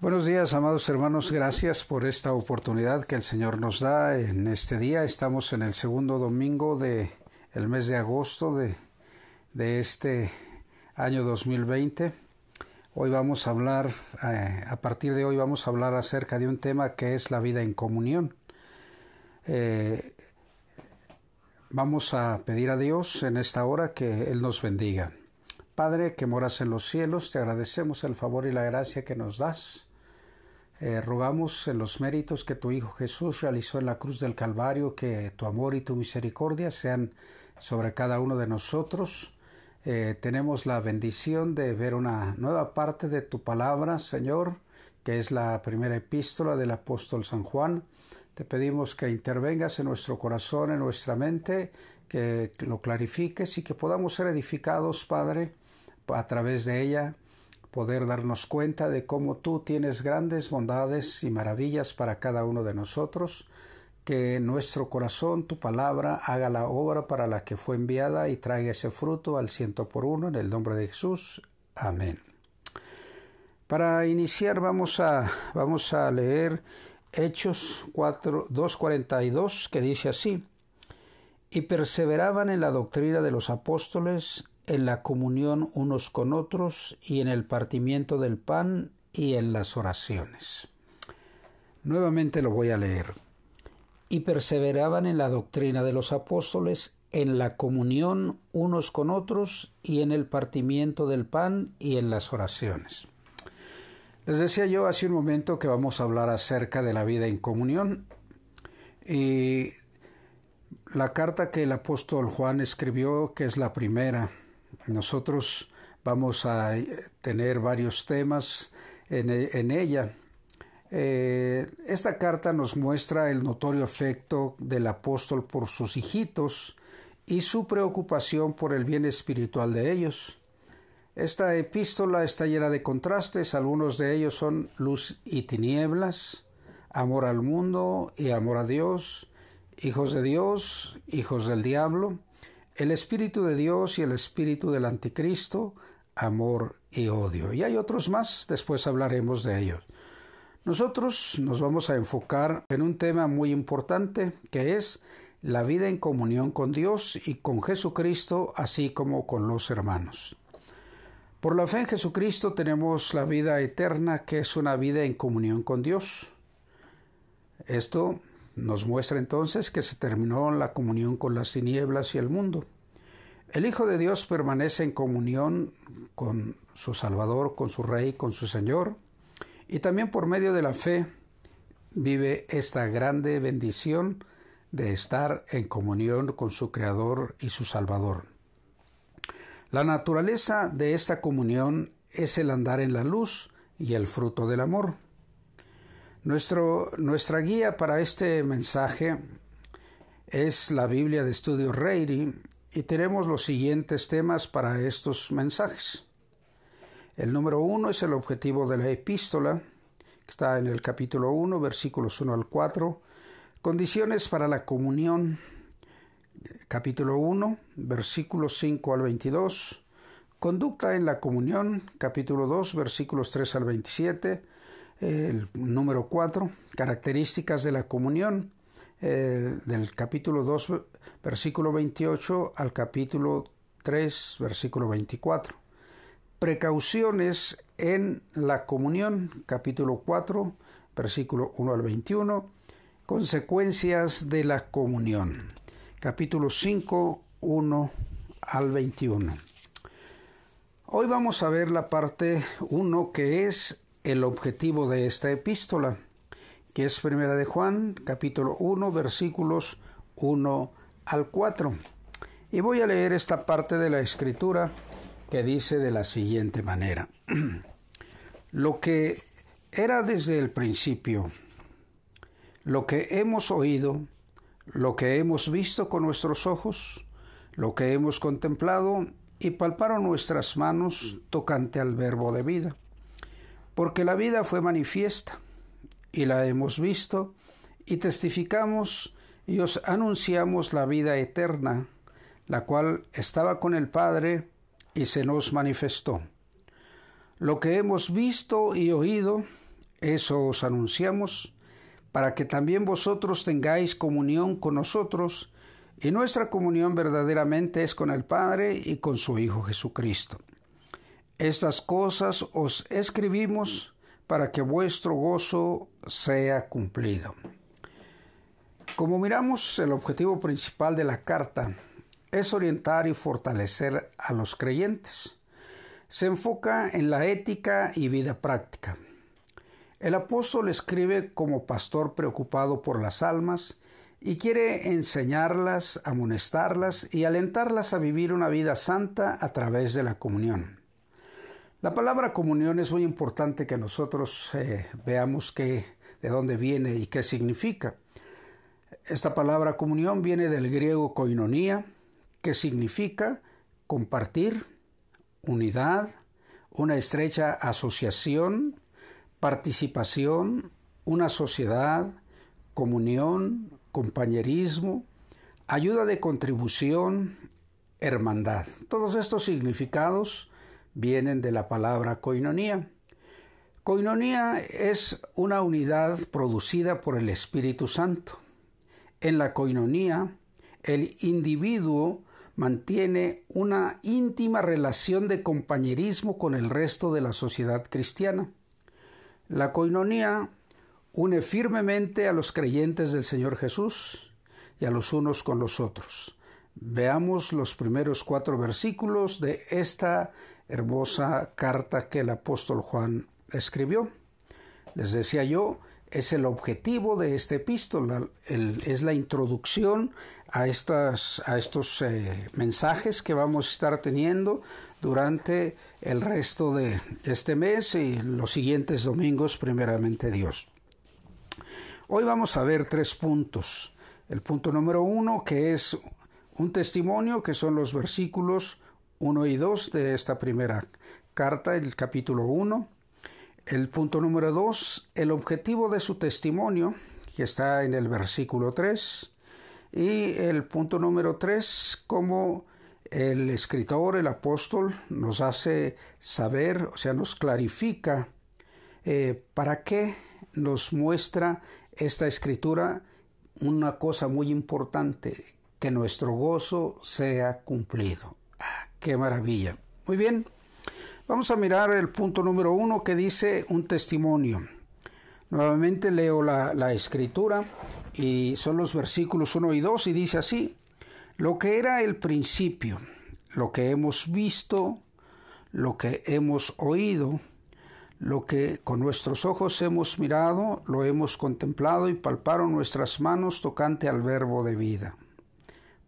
Buenos días, amados hermanos. Gracias por esta oportunidad que el Señor nos da en este día. Estamos en el segundo domingo de mes de agosto de, de este año 2020. Hoy vamos a hablar, eh, a partir de hoy vamos a hablar acerca de un tema que es la vida en comunión. Eh, vamos a pedir a Dios en esta hora que Él nos bendiga. Padre que moras en los cielos, te agradecemos el favor y la gracia que nos das eh, rogamos los méritos que tu Hijo Jesús realizó en la cruz del Calvario, que tu amor y tu misericordia sean sobre cada uno de nosotros. Eh, tenemos la bendición de ver una nueva parte de tu palabra, Señor, que es la primera epístola del apóstol San Juan. Te pedimos que intervengas en nuestro corazón, en nuestra mente, que lo clarifiques y que podamos ser edificados, Padre, a través de ella poder darnos cuenta de cómo tú tienes grandes bondades y maravillas para cada uno de nosotros, que nuestro corazón tu palabra haga la obra para la que fue enviada y traiga ese fruto al ciento por uno en el nombre de Jesús. Amén. Para iniciar vamos a, vamos a leer Hechos 4, 2.42 que dice así, y perseveraban en la doctrina de los apóstoles en la comunión unos con otros y en el partimiento del pan y en las oraciones. Nuevamente lo voy a leer. Y perseveraban en la doctrina de los apóstoles, en la comunión unos con otros y en el partimiento del pan y en las oraciones. Les decía yo hace un momento que vamos a hablar acerca de la vida en comunión y la carta que el apóstol Juan escribió, que es la primera, nosotros vamos a tener varios temas en, e, ella. Eh, esta carta nos muestra el notorio efecto del apóstol por sus hijitos y su preocupación por el bien espiritual de ellos. Esta epístola está llena de contrastes, algunos de ellos son luz y tinieblas, amor al mundo y amor a Dios, hijos de Dios, hijos del diablo, el Espíritu de Dios y el Espíritu del Anticristo, amor y odio. Y hay otros más, después hablaremos de ellos. Nosotros nos vamos a enfocar en un tema muy importante que es la vida en comunión con Dios y con Jesucristo, así como con los hermanos. Por la fe en Jesucristo tenemos la vida eterna, que es una vida en comunión con Dios. Esto nos muestra entonces que se terminó la comunión con las tinieblas y el mundo. El Hijo de Dios permanece en comunión con su Salvador, con su Rey, con su Señor, y también por medio de la fe vive esta grande bendición de estar en comunión con su Creador y su Salvador. La naturaleza de esta comunión es el andar en la luz y el fruto del amor. Nuestro, nuestra guía para este mensaje es la Biblia de Estudio Reiri y tenemos los siguientes temas para estos mensajes. El número uno es el objetivo de la epístola, que está en el capítulo 1, versículos 1 al 4. Condiciones para la comunión, capítulo 1, versículos 5 al 22. Conducta en la comunión, capítulo 2, versículos 3 al 27 el número 4, características de la comunión, eh, del capítulo 2, versículo 28 al capítulo 3, versículo 24. Precauciones en la comunión, capítulo 4, versículo 1 al 21. Consecuencias de la comunión, capítulo 5, 1 al 21. Hoy vamos a ver la parte 1 que es el objetivo de esta epístola, que es Primera de Juan, capítulo 1, versículos 1 al 4. Y voy a leer esta parte de la escritura que dice de la siguiente manera. lo que era desde el principio, lo que hemos oído, lo que hemos visto con nuestros ojos, lo que hemos contemplado y palparon nuestras manos tocante al verbo de vida porque la vida fue manifiesta y la hemos visto y testificamos y os anunciamos la vida eterna, la cual estaba con el Padre y se nos manifestó. Lo que hemos visto y oído, Eso os anunciamos, para que también vosotros tengáis comunión con nosotros, y nuestra comunión verdaderamente es con el Padre y con su Hijo Jesucristo. Estas cosas os escribimos para que vuestro gozo sea cumplido. Como miramos, el objetivo principal de la carta es orientar y fortalecer a los creyentes. Se enfoca en la ética y vida práctica. El apóstol escribe como pastor preocupado por las almas y quiere enseñarlas, amonestarlas y alentarlas a vivir una vida santa a través de la comunión. La palabra comunión es muy importante que nosotros eh, veamos qué, de dónde viene y qué significa. Esta palabra comunión viene del griego koinonia, que significa compartir, unidad, una estrecha asociación, participación, una sociedad, comunión, compañerismo, ayuda de contribución, hermandad. Todos estos significados vienen de la palabra coinonía. Coinonía es una unidad producida por el Espíritu Santo. En la coinonía, el individuo mantiene una íntima relación de compañerismo con el resto de la sociedad cristiana. La coinonía une firmemente a los creyentes del Señor Jesús y a los unos con los otros. Veamos los primeros cuatro versículos de esta hermosa carta que el apóstol Juan escribió. Les decía yo, es el objetivo de esta epístola, es la introducción a, estas, a estos eh, mensajes que vamos a estar teniendo durante el resto de este mes y los siguientes domingos, primeramente Dios. Hoy vamos a ver tres puntos. El punto número uno, que es un testimonio, que son los versículos 1 y 2 de esta primera carta, el capítulo 1. El punto número 2, el objetivo de su testimonio, que está en el versículo 3. Y el punto número 3, cómo el escritor, el apóstol, nos hace saber, o sea, nos clarifica eh, para qué nos muestra esta escritura una cosa muy importante, que nuestro gozo sea cumplido. Ah, ¡Qué maravilla! Muy bien, vamos a mirar el punto número uno que dice un testimonio. Nuevamente leo la, la escritura y son los versículos 1 y 2 y dice así, lo que era el principio, lo que hemos visto, lo que hemos oído, lo que con nuestros ojos hemos mirado, lo hemos contemplado y palparon nuestras manos tocante al verbo de vida.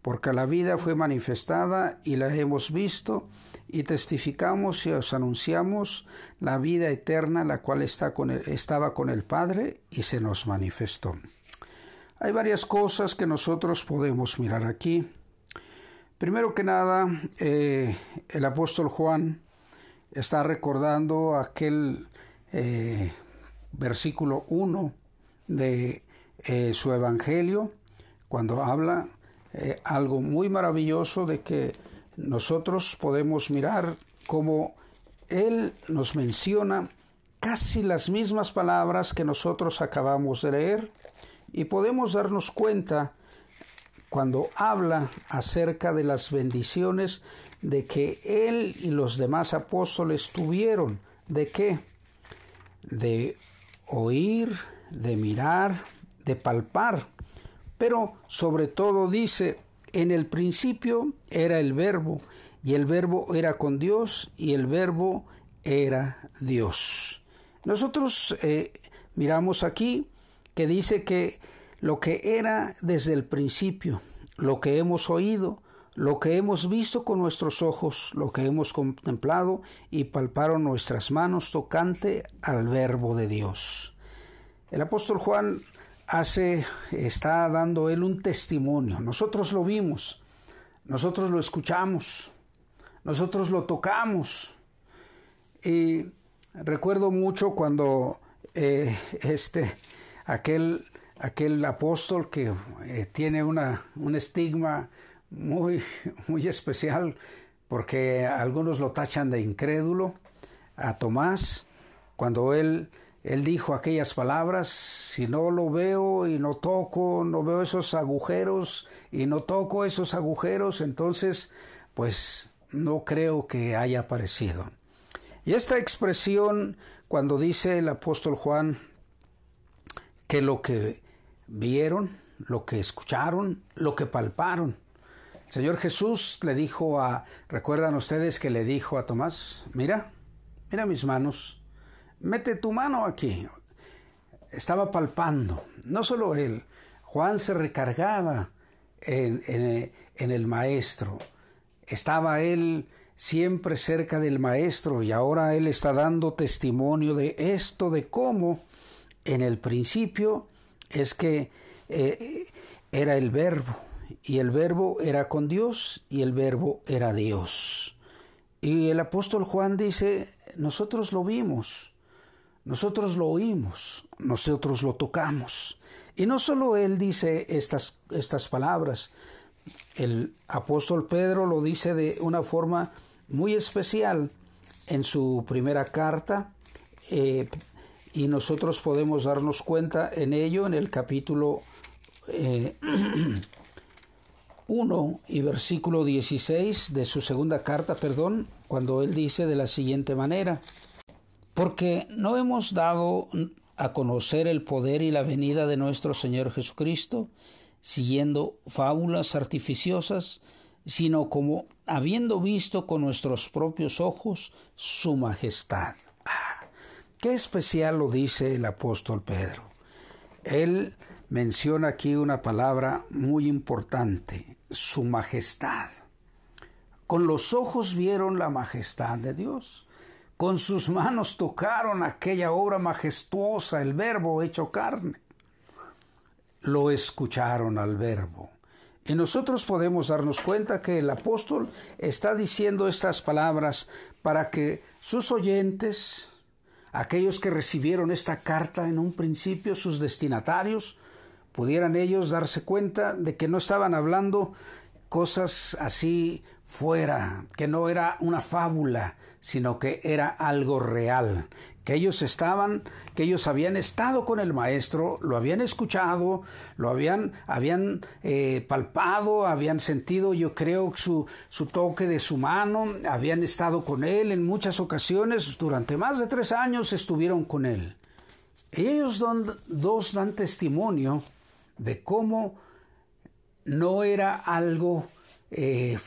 Porque la vida fue manifestada y la hemos visto y testificamos y os anunciamos la vida eterna, la cual está con estaba con el Padre y se nos manifestó. Hay varias cosas que nosotros podemos mirar aquí. Primero que nada, eh, el apóstol Juan está recordando aquel eh, versículo 1 de eh, su Evangelio, cuando habla eh, algo muy maravilloso de que nosotros podemos mirar cómo Él nos menciona casi las mismas palabras que nosotros acabamos de leer y podemos darnos cuenta cuando habla acerca de las bendiciones de que él y los demás apóstoles tuvieron. ¿De qué? De oír, de mirar, de palpar. Pero sobre todo dice, en el principio era el verbo, y el verbo era con Dios, y el verbo era Dios. Nosotros eh, miramos aquí que dice que lo que era desde el principio, lo que hemos oído, lo que hemos visto con nuestros ojos, lo que hemos contemplado y palparon nuestras manos tocante al verbo de Dios. El apóstol Juan hace, está dando él un testimonio. Nosotros lo vimos, nosotros lo escuchamos, nosotros lo tocamos. Y recuerdo mucho cuando eh, este, aquel, aquel apóstol que eh, tiene una, un estigma muy, muy especial porque algunos lo tachan de incrédulo a Tomás cuando él él dijo aquellas palabras, si no lo veo y no toco, no veo esos agujeros y no toco esos agujeros, entonces pues no creo que haya aparecido. Y esta expresión, cuando dice el apóstol Juan que lo que vieron, lo que escucharon, lo que palparon, el Señor Jesús le dijo a, recuerdan ustedes que le dijo a Tomás, mira, mira mis manos, mete tu mano aquí. Estaba palpando, no solo él, Juan se recargaba en, el maestro, estaba él siempre cerca del Maestro y ahora Él está dando testimonio de esto, de cómo en el principio es que eh, era el verbo y el verbo era con Dios y el verbo era Dios. Y el apóstol Juan dice, nosotros lo vimos, nosotros lo oímos, nosotros lo tocamos. Y no solo él dice estas, estas palabras, el apóstol Pedro lo dice de una forma muy especial en su primera carta eh, y nosotros podemos darnos cuenta en ello en el capítulo 1 eh, y versículo 16 de su segunda carta, perdón, cuando él dice de la siguiente manera, porque no hemos dado a conocer el poder y la venida de nuestro Señor Jesucristo, siguiendo fábulas artificiosas, sino como habiendo visto con nuestros propios ojos su majestad. Ah, qué especial lo dice el apóstol Pedro. Él menciona aquí una palabra muy importante, su majestad. Con los ojos vieron la majestad de Dios. Con sus manos tocaron aquella obra majestuosa, el verbo hecho carne lo escucharon al verbo. Y nosotros podemos darnos cuenta que el apóstol está diciendo estas palabras para que sus oyentes, aquellos que recibieron esta carta en un principio, sus destinatarios, pudieran ellos darse cuenta de que no estaban hablando cosas así fuera, que no era una fábula, sino que era algo real, que ellos estaban, que ellos habían estado con el maestro, lo habían escuchado, lo habían, habían eh, palpado, habían sentido, yo creo, su, su toque de su mano, habían estado con él en muchas ocasiones, durante más de tres años estuvieron con él. ellos dos dan testimonio de cómo no era algo eh,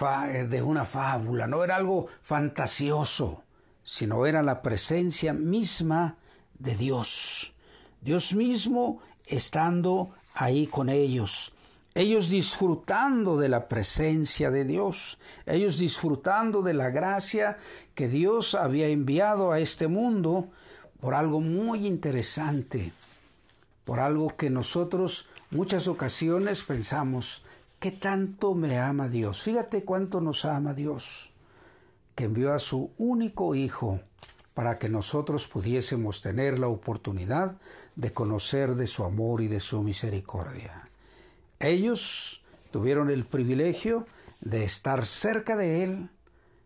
de una fábula, no era algo fantasioso, sino era la presencia misma de Dios. Dios mismo estando ahí con ellos, ellos disfrutando de la presencia de Dios, ellos disfrutando de la gracia que Dios había enviado a este mundo por algo muy interesante, por algo que nosotros muchas ocasiones pensamos, ¿qué tanto me ama Dios? Fíjate cuánto nos ama Dios que envió a su único Hijo para que nosotros pudiésemos tener la oportunidad de conocer de su amor y de su misericordia. Ellos tuvieron el privilegio de estar cerca de Él,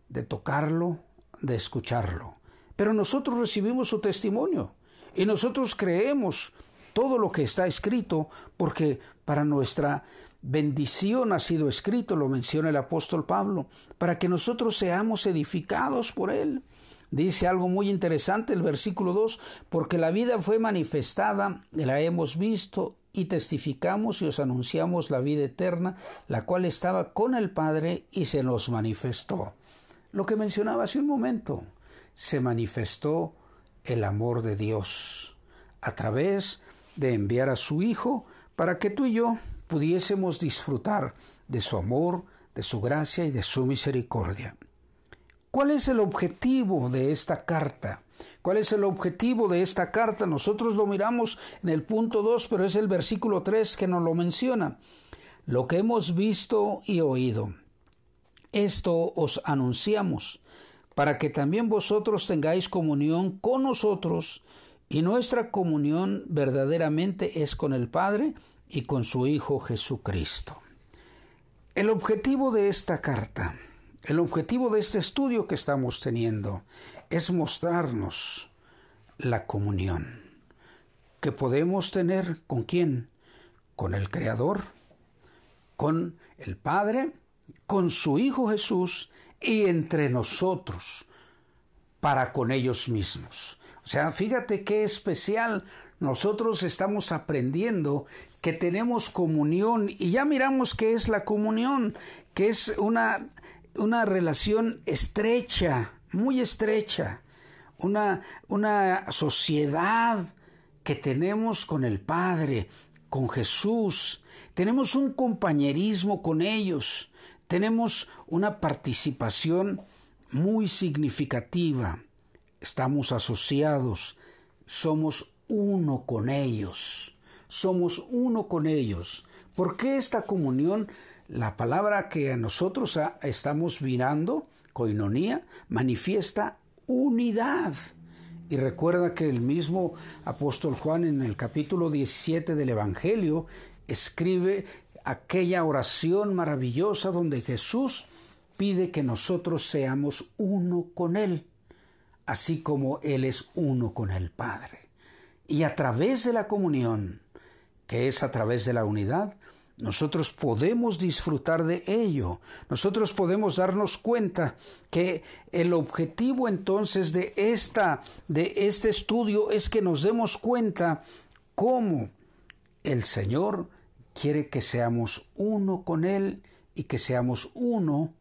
de tocarlo, de escucharlo. Pero nosotros recibimos su testimonio y nosotros creemos todo lo que está escrito porque para nuestra bendición ha sido escrito, lo menciona el apóstol Pablo, para que nosotros seamos edificados por él. Dice algo muy interesante el versículo 2, porque la vida fue manifestada, la hemos visto y testificamos y os anunciamos la vida eterna, la cual estaba con el Padre y se nos manifestó. Lo que mencionaba hace un momento, se manifestó el amor de Dios a través de enviar a su Hijo para que tú y yo pudiésemos disfrutar de su amor, de su gracia y de su misericordia. ¿Cuál es el objetivo de esta carta? ¿Cuál es el objetivo de esta carta? Nosotros lo miramos en el punto 2, pero es el versículo 3 que nos lo menciona. Lo que hemos visto y oído. Esto os anunciamos, para que también vosotros tengáis comunión con nosotros, y nuestra comunión verdaderamente es con el Padre y con su Hijo Jesucristo. El objetivo de esta carta, el objetivo de este estudio que estamos teniendo es mostrarnos la comunión. que podemos tener con quién? Con el Creador, con el Padre, con su Hijo Jesús y entre nosotros, para con ellos mismos. O sea, fíjate qué especial. Nosotros estamos aprendiendo que tenemos comunión y ya miramos qué es la comunión, que es una, una relación estrecha, muy estrecha, una, una sociedad que tenemos con el Padre, con Jesús, tenemos un compañerismo con ellos, tenemos una participación muy significativa, estamos asociados, somos uno con ellos, somos uno con ellos. ¿Por qué esta comunión? La palabra que a nosotros estamos mirando, coinonía, manifiesta unidad. Y recuerda que el mismo apóstol Juan en el capítulo 17 del Evangelio escribe aquella oración maravillosa donde Jesús pide que nosotros seamos uno con Él, así como Él es uno con el Padre. Y a través de la comunión, que es a través de la unidad, nosotros podemos disfrutar de ello. Nosotros podemos darnos cuenta que el objetivo entonces de esta de este estudio es que nos demos cuenta cómo el Señor quiere que seamos uno con él y que seamos uno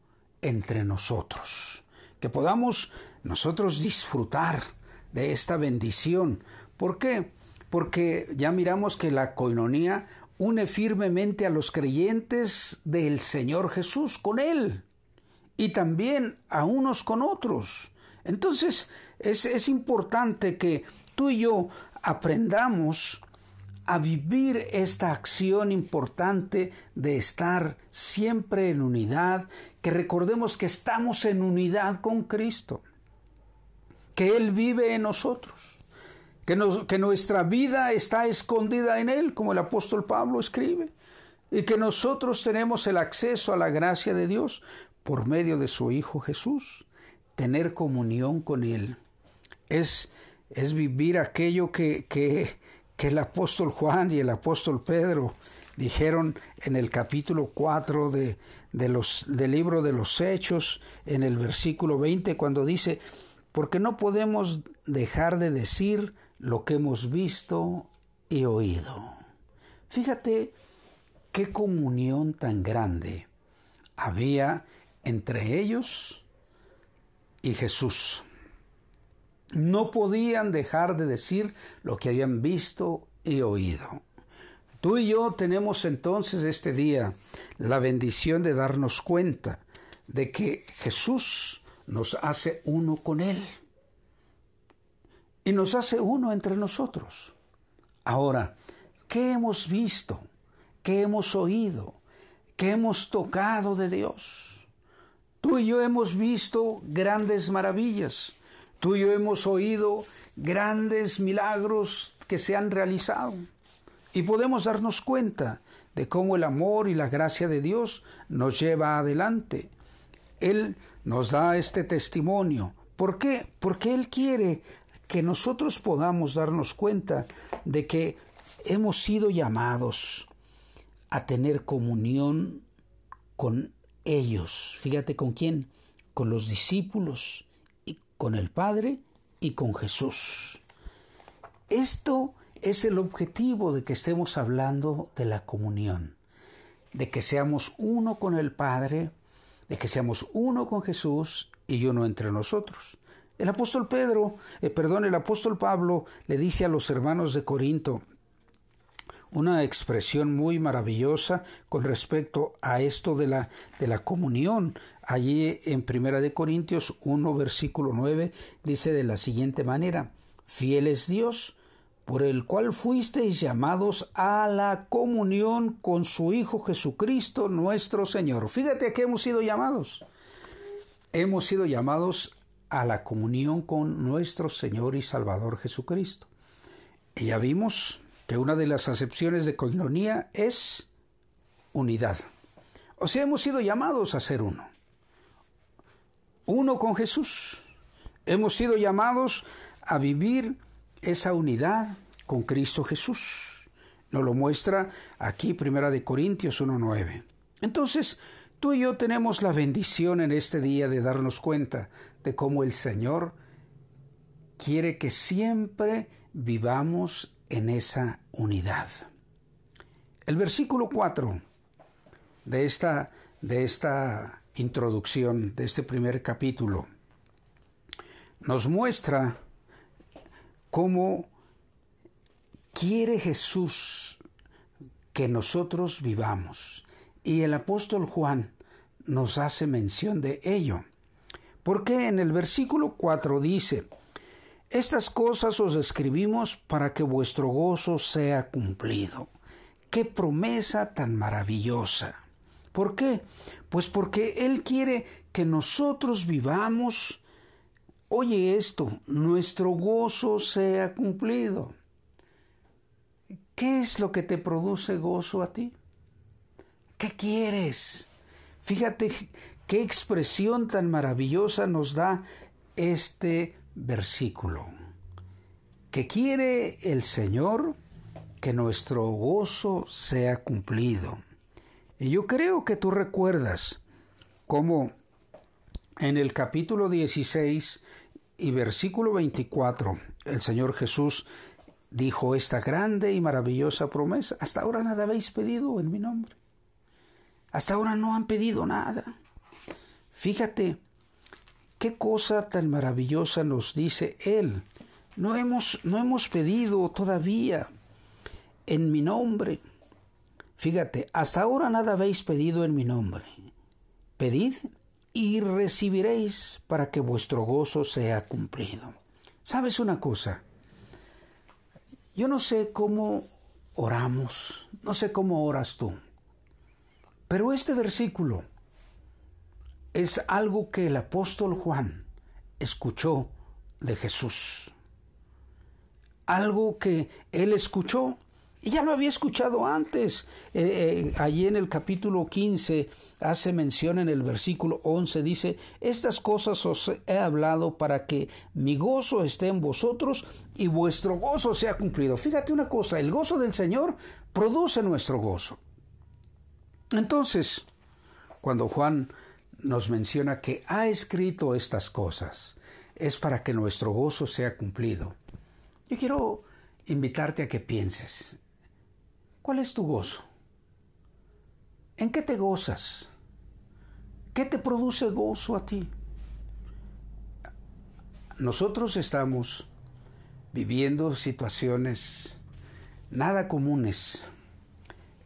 entre nosotros. Que podamos nosotros disfrutar de esta bendición. ¿Por qué? Porque ya miramos que la coinonía une firmemente a los creyentes del Señor Jesús con Él y también a unos con otros. Entonces es, es importante que tú y yo aprendamos a vivir esta acción importante de estar siempre en unidad, que recordemos que estamos en unidad con Cristo, que Él vive en nosotros que, nuestra vida está escondida en Él, como el apóstol Pablo escribe, y que nosotros tenemos el acceso a la gracia de Dios por medio de su Hijo Jesús, tener comunión con Él. Es, es vivir aquello que, que, el apóstol Juan y el apóstol Pedro dijeron en el capítulo 4 de, de los, del libro de los Hechos, en el versículo 20, cuando dice, porque no podemos dejar de decir lo que hemos visto y oído. Fíjate qué comunión tan grande había entre ellos y Jesús. No podían dejar de decir lo que habían visto y oído. Tú y yo tenemos entonces este día la bendición de darnos cuenta de que Jesús nos hace uno con Él y nos hace uno entre nosotros. Ahora, ¿qué hemos visto? ¿Qué hemos oído? ¿Qué hemos tocado de Dios? Tú y yo hemos visto grandes maravillas. Tú y yo hemos oído grandes milagros que se han realizado. Y podemos darnos cuenta de cómo el amor y la gracia de Dios nos lleva adelante. Él nos da este testimonio. ¿Por qué? Porque Él quiere que nosotros podamos darnos cuenta de que hemos sido llamados a tener comunión con ellos. Fíjate con quién, con los discípulos y con el Padre y con Jesús. Esto es el objetivo de que estemos hablando de la comunión, de que seamos uno con el Padre, de que seamos uno con Jesús y uno entre nosotros. El apóstol Pedro, eh, perdón, el apóstol Pablo le dice a los hermanos de Corinto una expresión muy maravillosa con respecto a esto de la, de la comunión. Allí en Primera de Corintios 1 versículo 9 dice de la siguiente manera: Fiel es Dios, por el cual fuisteis llamados a la comunión con su Hijo Jesucristo nuestro Señor. Fíjate a qué hemos sido llamados. Hemos sido llamados a la comunión con nuestro Señor y Salvador Jesucristo. Y ya vimos que una de las acepciones de coinonía es unidad. O sea, hemos sido llamados a ser uno. Uno con Jesús. Hemos sido llamados a vivir esa unidad con Cristo Jesús. Nos lo muestra aquí Primera de Corintios 1.9. Entonces, tú y yo tenemos la bendición en este día de darnos cuenta de cómo el Señor quiere que siempre vivamos en esa unidad. El versículo 4 de esta, de esta introducción, de este primer capítulo, nos muestra cómo quiere Jesús que nosotros vivamos. Y el apóstol Juan nos hace mención de ello. Porque en el versículo 4 dice, estas cosas os escribimos para que vuestro gozo sea cumplido. Qué promesa tan maravillosa. ¿Por qué? Pues porque Él quiere que nosotros vivamos, oye esto, nuestro gozo sea cumplido. ¿Qué es lo que te produce gozo a ti? ¿Qué quieres? Fíjate qué expresión tan maravillosa nos da este versículo, que quiere el Señor que nuestro gozo sea cumplido. Y yo creo que tú recuerdas cómo en el capítulo 16 y versículo 24 el Señor Jesús dijo esta grande y maravillosa promesa. Hasta ahora nada habéis pedido en mi nombre. Hasta ahora no han pedido nada. Fíjate qué cosa tan maravillosa nos dice Él. No hemos, no hemos pedido todavía en mi nombre. Fíjate, hasta ahora nada habéis pedido en mi nombre. Pedid y recibiréis para que vuestro gozo sea cumplido. ¿Sabes una cosa? Yo no sé cómo oramos, no sé cómo oras tú, pero este versículo es algo que el apóstol Juan escuchó de Jesús. Algo que él escuchó y ya lo había escuchado antes. Eh, eh, allí en el capítulo 15 hace mención en el versículo 11, dice, estas cosas os he hablado para que mi gozo esté en vosotros y vuestro gozo sea cumplido. Fíjate una cosa, el gozo del Señor produce nuestro gozo. Entonces, cuando Juan nos menciona que ha escrito estas cosas, es para que nuestro gozo sea cumplido. Yo quiero invitarte a que pienses, ¿cuál es tu gozo? ¿En qué te gozas? ¿Qué te produce gozo a ti? Nosotros estamos viviendo situaciones nada comunes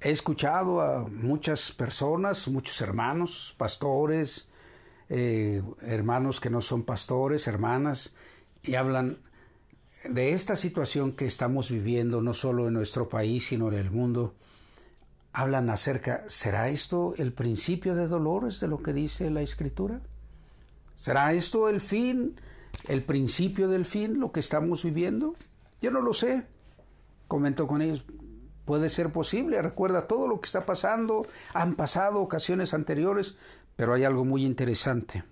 He escuchado a muchas personas, muchos hermanos, pastores, eh, hermanos que no son pastores, hermanas, y hablan de esta situación que estamos viviendo, no solo en nuestro país, sino en el mundo. Hablan acerca, ¿será esto el principio de dolores de lo que dice la Escritura? ¿Será esto el fin, el principio del fin, lo que estamos viviendo? Yo no lo sé. Comento con ellos, Puede ser posible, recuerda todo lo que está pasando, han pasado ocasiones anteriores, pero hay algo muy interesante,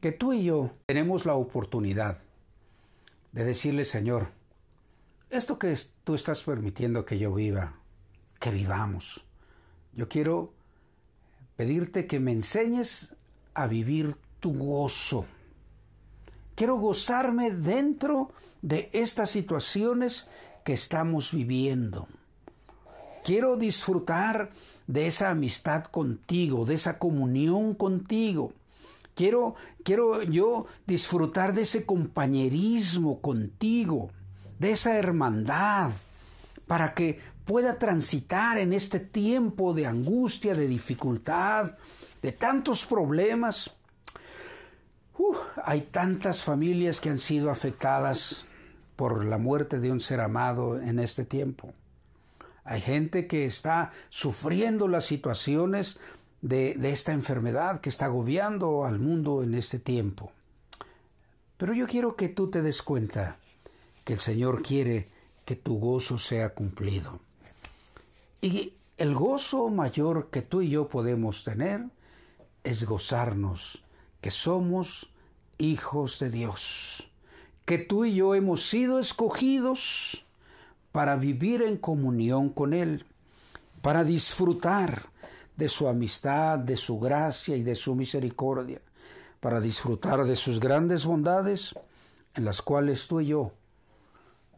que tú y yo tenemos la oportunidad de decirle, Señor, esto que tú estás permitiendo que yo viva, que vivamos, yo quiero pedirte que me enseñes a vivir tu gozo. Quiero gozarme dentro de estas situaciones que estamos viviendo. Quiero disfrutar de esa amistad contigo, de esa comunión contigo. Quiero, quiero yo disfrutar de ese compañerismo contigo, de esa hermandad, para que pueda transitar en este tiempo de angustia, de dificultad, de tantos problemas. hay tantas familias que han sido afectadas por la muerte de un ser amado en este tiempo. Hay gente que está sufriendo las situaciones de, esta enfermedad que está agobiando al mundo en este tiempo. Pero yo quiero que tú te des cuenta que el Señor quiere que tu gozo sea cumplido. Y el gozo mayor que tú y yo podemos tener es gozarnos que somos hijos de Dios, que tú y yo hemos sido escogidos para vivir en comunión con Él, para disfrutar de su amistad, de su gracia y de su misericordia, para disfrutar de sus grandes bondades en las cuales tú y yo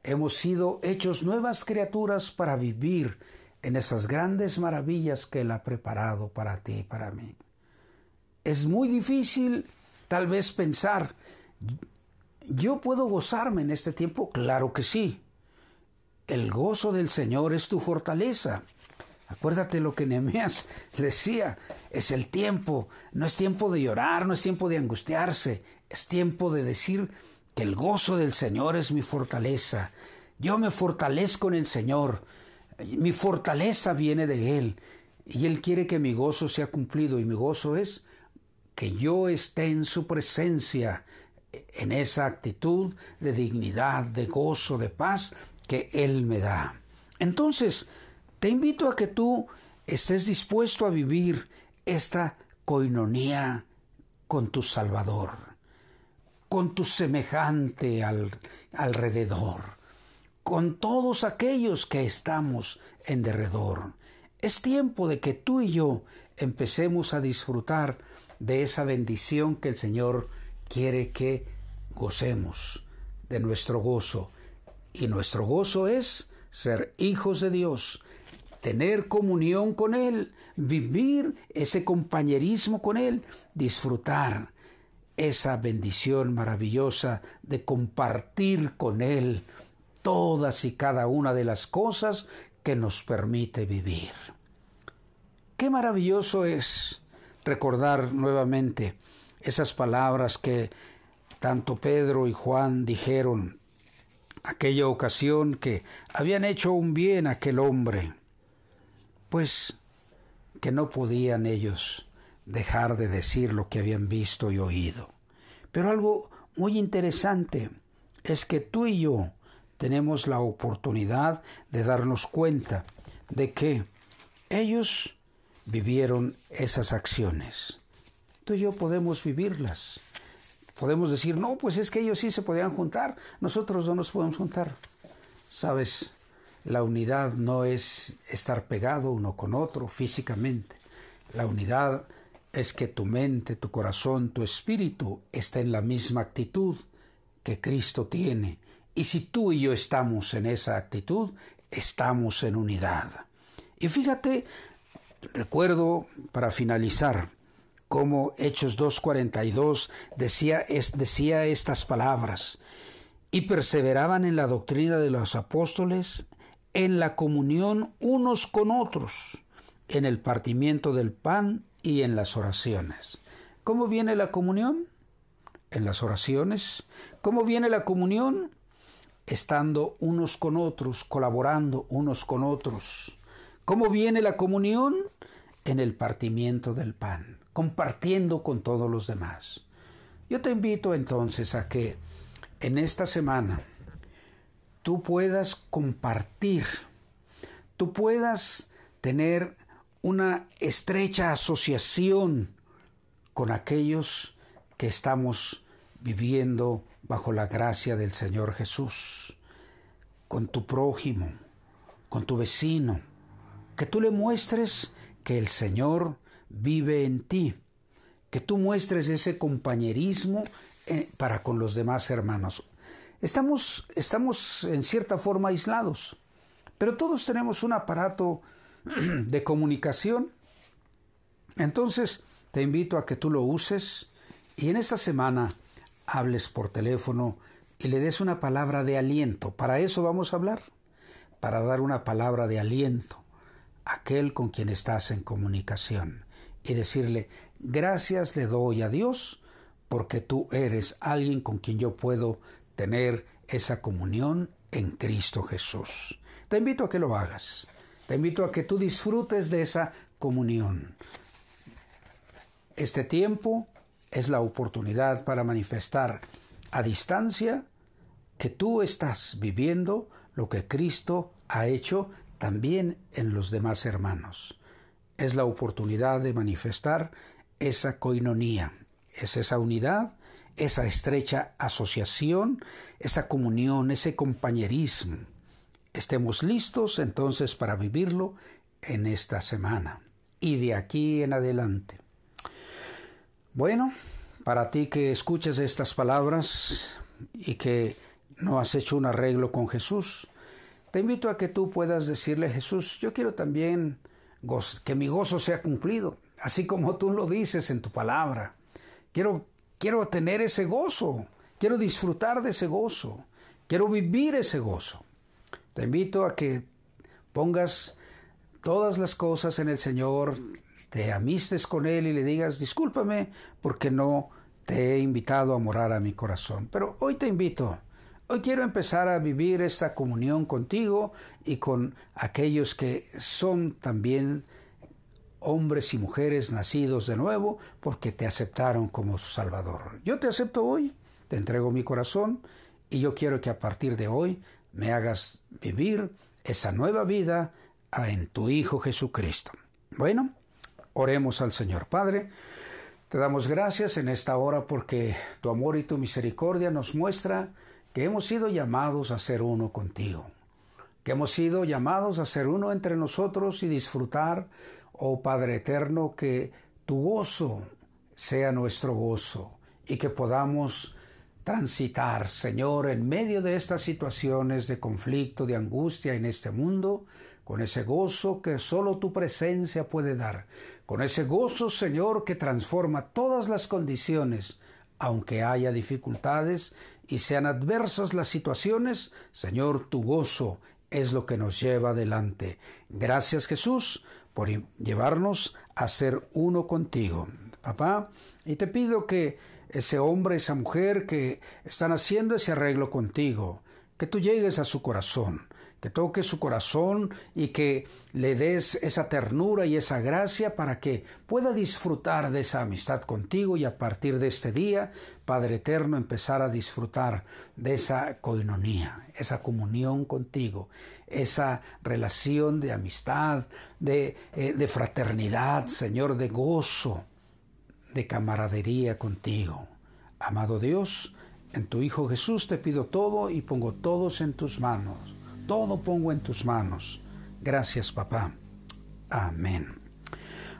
hemos sido hechos nuevas criaturas para vivir en esas grandes maravillas que Él ha preparado para ti y para mí. Es muy difícil tal vez pensar, ¿yo puedo gozarme en este tiempo? Claro que sí. El gozo del Señor es tu fortaleza. Acuérdate lo que Nehemías decía, es el tiempo, no es tiempo de llorar, no es tiempo de angustiarse, es tiempo de decir que el gozo del Señor es mi fortaleza. Yo me fortalezco en el Señor, mi fortaleza viene de Él y Él quiere que mi gozo sea cumplido y mi gozo es que yo esté en su presencia, en esa actitud de dignidad, de gozo, de paz que Él me da. Entonces, te invito a que tú estés dispuesto a vivir esta coinonía con tu Salvador, con tu semejante al, alrededor, con todos aquellos que estamos en derredor. Es tiempo de que tú y yo empecemos a disfrutar de esa bendición que el Señor quiere que gocemos, de nuestro gozo. Y nuestro gozo es ser hijos de Dios, tener comunión con Él, vivir ese compañerismo con Él, disfrutar esa bendición maravillosa de compartir con Él todas y cada una de las cosas que nos permite vivir. Qué maravilloso es recordar nuevamente esas palabras que tanto Pedro y Juan dijeron aquella ocasión que habían hecho un bien a aquel hombre, pues que no podían ellos dejar de decir lo que habían visto y oído. Pero algo muy interesante es que tú y yo tenemos la oportunidad de darnos cuenta de que ellos vivieron esas acciones. Tú y yo podemos vivirlas. Podemos decir, no, pues es que ellos sí se podían juntar, nosotros no nos podemos juntar. Sabes, la unidad no es estar pegado uno con otro físicamente. La unidad es que tu mente, tu corazón, tu espíritu está en la misma actitud que Cristo tiene. Y si tú y yo estamos en esa actitud, estamos en unidad. Y fíjate Recuerdo, para finalizar, cómo Hechos 2.42 decía, decía estas palabras, y perseveraban en la doctrina de los apóstoles, en la comunión unos con otros, en el partimiento del pan y en las oraciones. ¿Cómo viene la comunión? En las oraciones. ¿Cómo viene la comunión? Estando unos con otros, colaborando unos con otros. ¿Cómo viene la comunión? En el partimiento del pan, compartiendo con todos los demás. Yo te invito entonces a que en esta semana tú puedas compartir, tú puedas tener una estrecha asociación con aquellos que estamos viviendo bajo la gracia del Señor Jesús, con tu prójimo, con tu vecino, que tú le muestres que el Señor vive en ti, que tú muestres ese compañerismo eh, para con los demás hermanos. Estamos, estamos en cierta forma aislados, pero todos tenemos un aparato de comunicación. Entonces, te invito a que tú lo uses y en esta semana hables por teléfono y le des una palabra de aliento. Para eso vamos a hablar, para dar una palabra de aliento aquel con quien estás en comunicación y decirle, gracias le doy a Dios porque tú eres alguien con quien yo puedo tener esa comunión en Cristo Jesús. Te invito a que lo hagas. Te invito a que tú disfrutes de esa comunión. Este tiempo es la oportunidad para manifestar a distancia que tú estás viviendo lo que Cristo ha hecho también en los demás hermanos. Es la oportunidad de manifestar esa coinonía, es esa unidad, esa estrecha asociación, esa comunión, ese compañerismo estemos listos entonces para vivirlo en esta semana y de aquí en adelante. Bueno, para ti que escuches estas palabras y que no has hecho un arreglo con Jesús, te invito a que tú puedas decirle Jesús, yo quiero también que mi gozo sea cumplido, así como tú lo dices en tu palabra. Quiero, quiero tener ese gozo, quiero disfrutar de ese gozo, quiero vivir ese gozo. Te invito a que pongas todas las cosas en el Señor, te amistes con Él y le digas, discúlpame porque no te he invitado a morar a mi corazón. Pero hoy te invito, hoy quiero empezar a vivir esta comunión contigo y con aquellos que son también hombres y mujeres nacidos de nuevo porque te aceptaron como Salvador. Yo te acepto hoy, te entrego mi corazón y yo quiero que a partir de hoy me hagas vivir esa nueva vida en tu Hijo Jesucristo. Bueno, oremos al Señor Padre. Te damos gracias en esta hora porque tu amor y tu misericordia nos muestra que hemos sido llamados a ser uno contigo, que hemos sido llamados a ser uno entre nosotros y disfrutar oh Padre eterno, que tu gozo sea nuestro gozo y que podamos transitar, Señor, en medio de estas situaciones de conflicto, de angustia en este mundo, con ese gozo que solo tu presencia puede dar, con ese gozo, Señor, que transforma todas las condiciones, aunque haya dificultades y sean adversas las situaciones, Señor, tu gozo es lo que nos lleva adelante. Gracias Jesús por llevarnos a ser uno contigo. Papá, y te pido que ese hombre, esa mujer que están haciendo ese arreglo contigo, que tú llegues a su corazón, que toques su corazón y que le des esa ternura y esa gracia para que pueda disfrutar de esa amistad contigo y a partir de este día, Padre Eterno, empezar a disfrutar de esa coinonía, esa comunión contigo, esa relación de amistad, de, eh, de fraternidad, Señor, de gozo, de camaradería contigo. Amado Dios, en tu Hijo Jesús te pido todo y pongo todos en tus manos todo pongo en tus manos. Gracias, papá. Amén.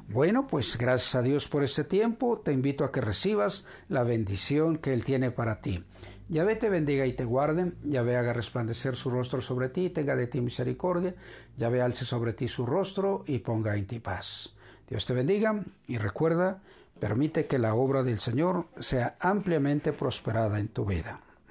Bueno, pues gracias a Dios por este tiempo. Te invito a que recibas la bendición que Él tiene para ti. Yahvé te bendiga y te guarde. Yahvé haga resplandecer su rostro sobre ti y tenga de ti misericordia. Yahvé alce sobre ti su rostro y ponga en ti paz. Dios te bendiga y recuerda, permite que la obra del Señor sea ampliamente prosperada en tu vida.